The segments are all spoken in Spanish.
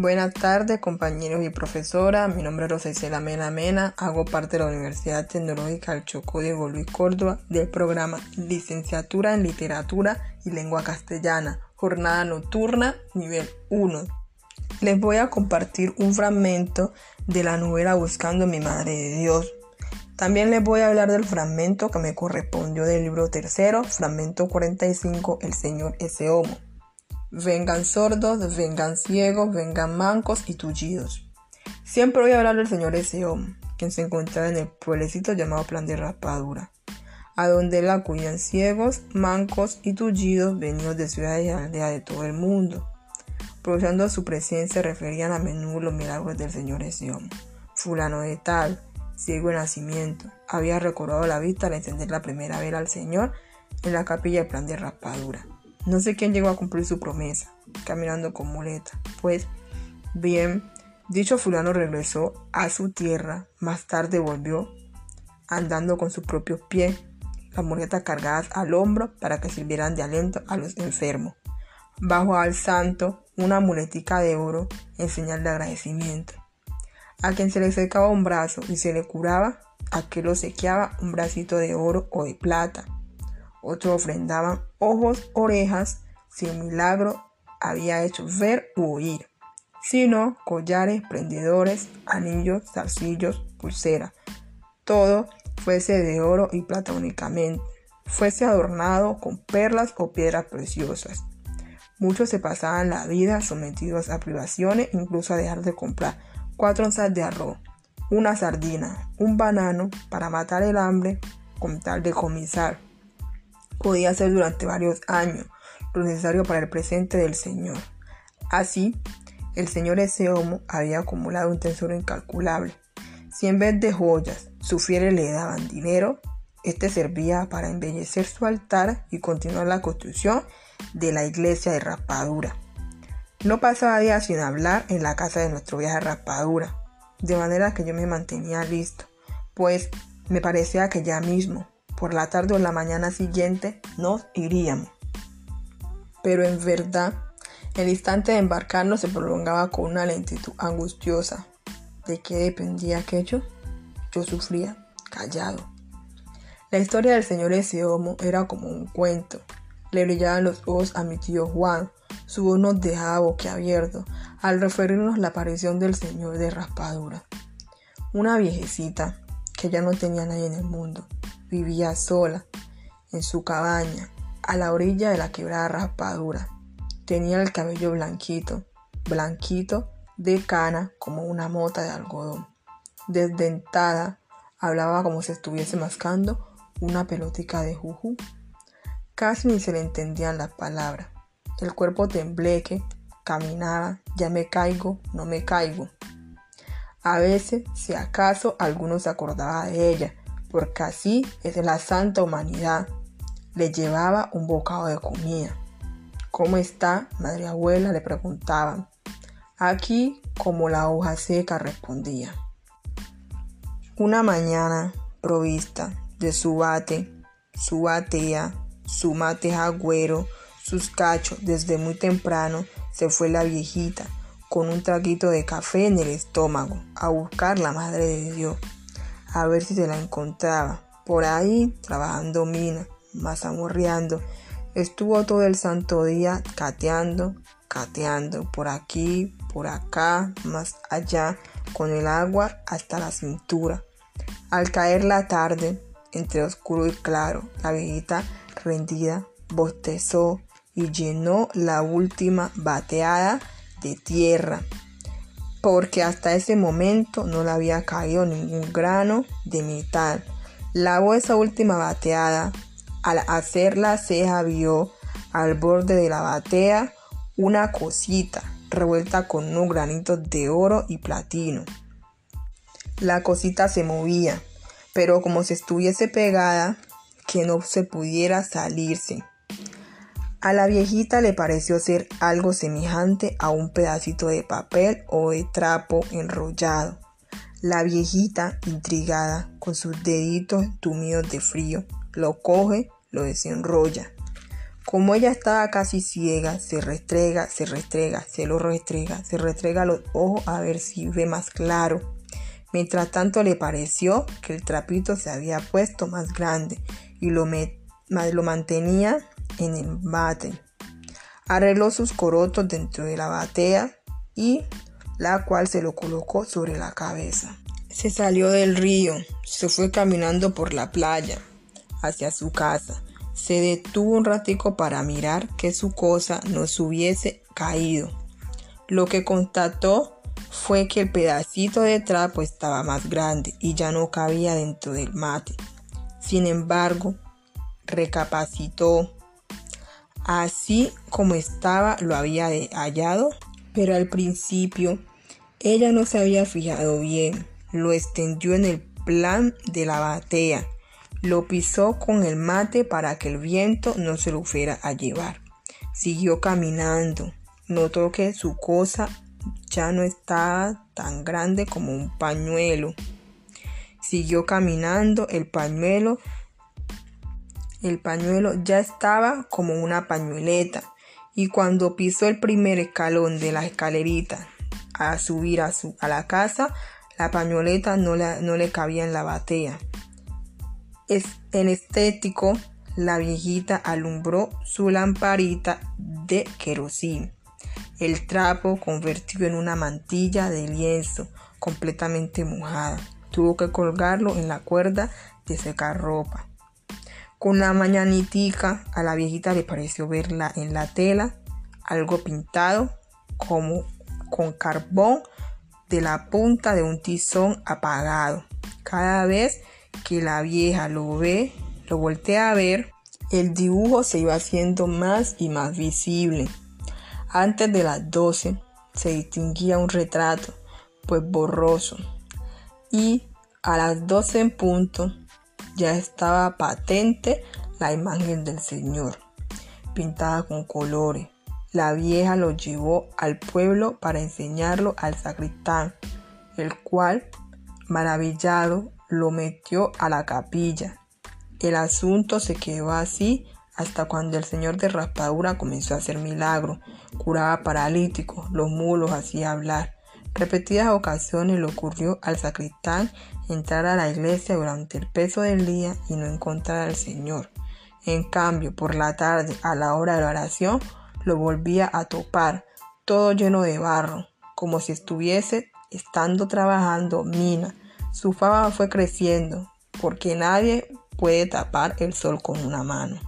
Buenas tardes, compañeros y profesora. Mi nombre es Rosa Isela Mena. Hago parte de la Universidad Tecnológica del Chocó de Luis Córdoba del programa Licenciatura en Literatura y Lengua Castellana, jornada nocturna, nivel 1. Les voy a compartir un fragmento de la novela Buscando a mi Madre de Dios. También les voy a hablar del fragmento que me correspondió del libro tercero, fragmento 45, El Señor ese homo. Vengan sordos, vengan ciegos, vengan mancos y tullidos. Siempre voy hablar del señor Eseón, quien se encontraba en el pueblecito llamado Plan de Raspadura, a donde la acudían ciegos, mancos y tullidos venidos de ciudades y aldeas de todo el mundo. Aprovechando su presencia, referían a menudo los milagros del señor Eseón. Fulano de tal, ciego de nacimiento, había recobrado la vista al encender la primera vela al señor en la capilla del Plan de Raspadura. No sé quién llegó a cumplir su promesa, caminando con muleta. Pues bien, dicho fulano regresó a su tierra, más tarde volvió andando con sus propios pies, las muletas cargadas al hombro para que sirvieran de aliento a los enfermos. Bajo al santo una muletica de oro en señal de agradecimiento. A quien se le secaba un brazo y se le curaba, a quien lo sequeaba un bracito de oro o de plata otros ofrendaban ojos, orejas, si el milagro había hecho ver u oír, sino collares, prendedores, anillos, zarcillos, pulseras. Todo fuese de oro y plata únicamente, fuese adornado con perlas o piedras preciosas. Muchos se pasaban la vida sometidos a privaciones, incluso a dejar de comprar cuatro onzas de arroz, una sardina, un banano para matar el hambre con tal de comisar podía ser durante varios años lo necesario para el presente del Señor. Así, el Señor ese homo había acumulado un tesoro incalculable. Si en vez de joyas sus fieles le daban dinero, este servía para embellecer su altar y continuar la construcción de la iglesia de Raspadura. No pasaba día sin hablar en la casa de nuestro viaje a Raspadura, de manera que yo me mantenía listo, pues me parecía que ya mismo, por la tarde o la mañana siguiente nos iríamos. Pero en verdad, el instante de embarcarnos se prolongaba con una lentitud angustiosa. ¿De qué dependía aquello? Yo sufría callado. La historia del señor Eseomo era como un cuento. Le brillaban los ojos a mi tío Juan. Su voz nos dejaba boquiabierto al referirnos la aparición del señor de raspadura. Una viejecita que ya no tenía nadie en el mundo vivía sola en su cabaña a la orilla de la quebrada raspadura. Tenía el cabello blanquito, blanquito de cana como una mota de algodón. Desdentada, hablaba como si estuviese mascando una pelotica de juju. Casi ni se le entendían las palabras. El cuerpo tembleque, caminaba, ya me caigo, no me caigo. A veces, si acaso alguno se acordaba de ella, porque así es la santa humanidad. Le llevaba un bocado de comida. ¿Cómo está, madre abuela? le preguntaban. Aquí como la hoja seca respondía. Una mañana provista de su bate, su batea, su mate agüero, sus cachos, desde muy temprano se fue la viejita con un traguito de café en el estómago a buscar la madre de Dios a ver si se la encontraba. Por ahí, trabajando mina, mazamorreando. Estuvo todo el santo día cateando, cateando, por aquí, por acá, más allá, con el agua hasta la cintura. Al caer la tarde, entre oscuro y claro, la viejita rendida bostezó y llenó la última bateada de tierra porque hasta ese momento no le había caído ningún grano de metal. Lavó esa última bateada. Al hacer la ceja vio al borde de la batea una cosita revuelta con unos granitos de oro y platino. La cosita se movía, pero como si estuviese pegada, que no se pudiera salirse. A la viejita le pareció ser algo semejante a un pedacito de papel o de trapo enrollado. La viejita, intrigada, con sus deditos tumidos de frío, lo coge, lo desenrolla. Como ella estaba casi ciega, se restrega, se restrega, se lo restrega, se restrega los ojos a ver si ve más claro. Mientras tanto le pareció que el trapito se había puesto más grande y lo, lo mantenía en el bate. Arregló sus corotos dentro de la batea y la cual se lo colocó sobre la cabeza. Se salió del río, se fue caminando por la playa hacia su casa. Se detuvo un ratico para mirar que su cosa no se hubiese caído. Lo que constató fue que el pedacito de trapo estaba más grande y ya no cabía dentro del mate. Sin embargo, recapacitó. Así como estaba lo había hallado, pero al principio ella no se había fijado bien. Lo extendió en el plan de la batea. Lo pisó con el mate para que el viento no se lo fuera a llevar. Siguió caminando. Notó que su cosa ya no estaba tan grande como un pañuelo. Siguió caminando. El pañuelo el pañuelo ya estaba como una pañueleta y cuando pisó el primer escalón de la escalerita a subir a, su, a la casa, la pañoleta no, no le cabía en la batea. En estético, la viejita alumbró su lamparita de querosín. El trapo convirtió en una mantilla de lienzo completamente mojada. Tuvo que colgarlo en la cuerda de secar ropa. Con la mañanitica a la viejita le pareció verla en la tela, algo pintado como con carbón de la punta de un tizón apagado. Cada vez que la vieja lo ve, lo voltea a ver, el dibujo se iba haciendo más y más visible. Antes de las 12 se distinguía un retrato, pues borroso. Y a las 12 en punto ya estaba patente la imagen del Señor, pintada con colores. La vieja lo llevó al pueblo para enseñarlo al sacristán, el cual, maravillado, lo metió a la capilla. El asunto se quedó así hasta cuando el señor de raspadura comenzó a hacer milagros, curaba paralíticos, los mulos hacía hablar. Repetidas ocasiones le ocurrió al sacristán entrar a la iglesia durante el peso del día y no encontrar al Señor. En cambio, por la tarde, a la hora de la oración, lo volvía a topar, todo lleno de barro, como si estuviese estando trabajando mina. Su fama fue creciendo, porque nadie puede tapar el sol con una mano.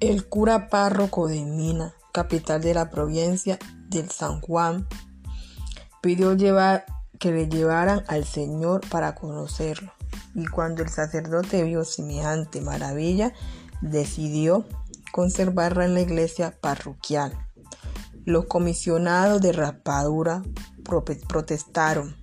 El cura párroco de Mina, capital de la provincia del San Juan, pidió llevar que le llevaran al Señor para conocerlo. Y cuando el sacerdote vio semejante maravilla, decidió conservarla en la iglesia parroquial. Los comisionados de raspadura protestaron,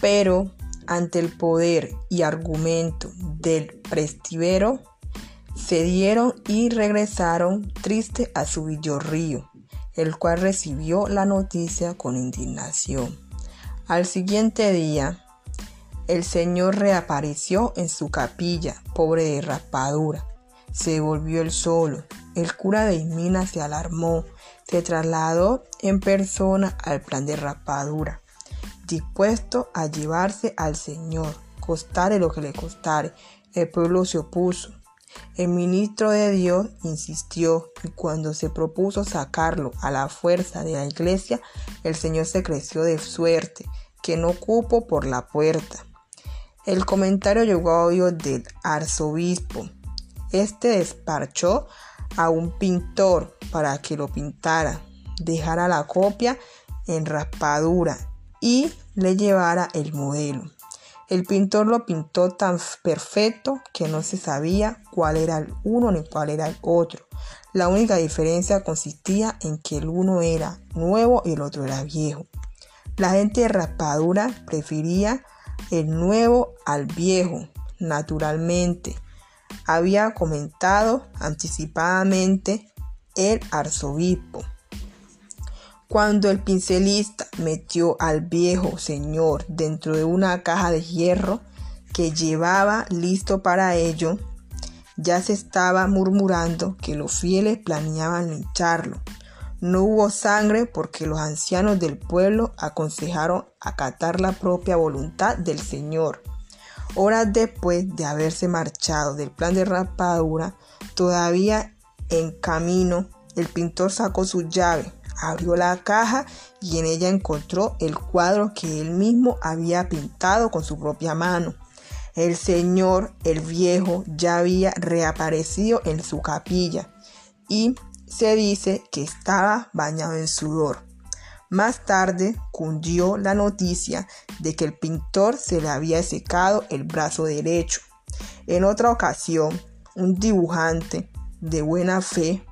pero ante el poder y argumento del prestivero, cedieron y regresaron triste a su villorrío, el cual recibió la noticia con indignación. Al siguiente día, el Señor reapareció en su capilla, pobre de raspadura. Se volvió el solo. El cura de Ismina se alarmó, se trasladó en persona al plan de raspadura, dispuesto a llevarse al Señor, costare lo que le costare. El pueblo se opuso. El ministro de Dios insistió y cuando se propuso sacarlo a la fuerza de la iglesia, el Señor se creció de suerte que no cupo por la puerta. El comentario llegó a oídos del arzobispo. Este despachó a un pintor para que lo pintara, dejara la copia en raspadura y le llevara el modelo. El pintor lo pintó tan perfecto que no se sabía cuál era el uno ni cuál era el otro. La única diferencia consistía en que el uno era nuevo y el otro era viejo. La gente de raspadura prefería el nuevo al viejo, naturalmente. Había comentado anticipadamente el arzobispo. Cuando el pincelista metió al viejo señor dentro de una caja de hierro que llevaba listo para ello, ya se estaba murmurando que los fieles planeaban lincharlo. No hubo sangre porque los ancianos del pueblo aconsejaron acatar la propia voluntad del Señor. Horas después de haberse marchado del plan de rapadura, todavía en camino, el pintor sacó su llave, abrió la caja y en ella encontró el cuadro que él mismo había pintado con su propia mano. El señor, el viejo, ya había reaparecido en su capilla y se dice que estaba bañado en sudor. Más tarde cundió la noticia de que el pintor se le había secado el brazo derecho. En otra ocasión, un dibujante de buena fe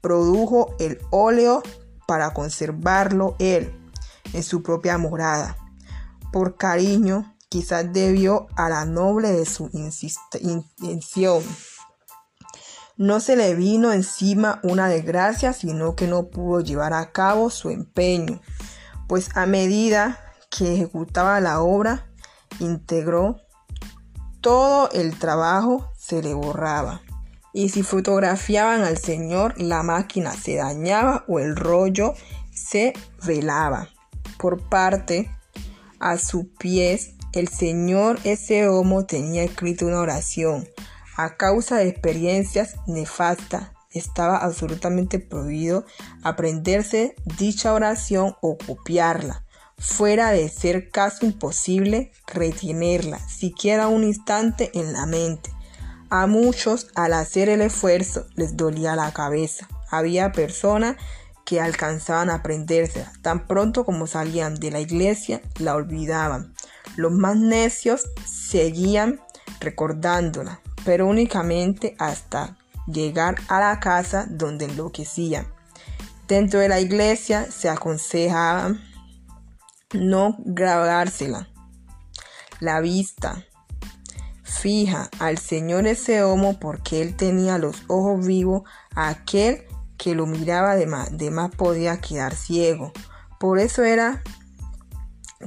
produjo el óleo para conservarlo él en su propia morada. Por cariño, quizás debió a la noble de su intención. No se le vino encima una desgracia, sino que no pudo llevar a cabo su empeño, pues a medida que ejecutaba la obra, integró todo el trabajo se le borraba y si fotografiaban al señor la máquina se dañaba o el rollo se velaba. Por parte a su pies el señor ese homo tenía escrito una oración. A causa de experiencias nefastas estaba absolutamente prohibido aprenderse dicha oración o copiarla. Fuera de ser caso imposible retenerla siquiera un instante en la mente a muchos al hacer el esfuerzo les dolía la cabeza. Había personas que alcanzaban a aprendérsela. Tan pronto como salían de la iglesia, la olvidaban. Los más necios seguían recordándola, pero únicamente hasta llegar a la casa donde enloquecían. Dentro de la iglesia se aconsejaba no grabársela. La vista, fija al Señor ese homo porque él tenía los ojos vivos, aquel que lo miraba de más, de más podía quedar ciego. Por eso era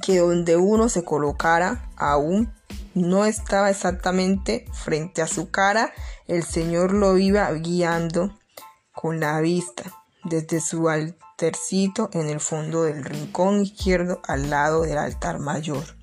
que donde uno se colocara aún no estaba exactamente frente a su cara, el Señor lo iba guiando con la vista desde su altercito en el fondo del rincón izquierdo al lado del altar mayor.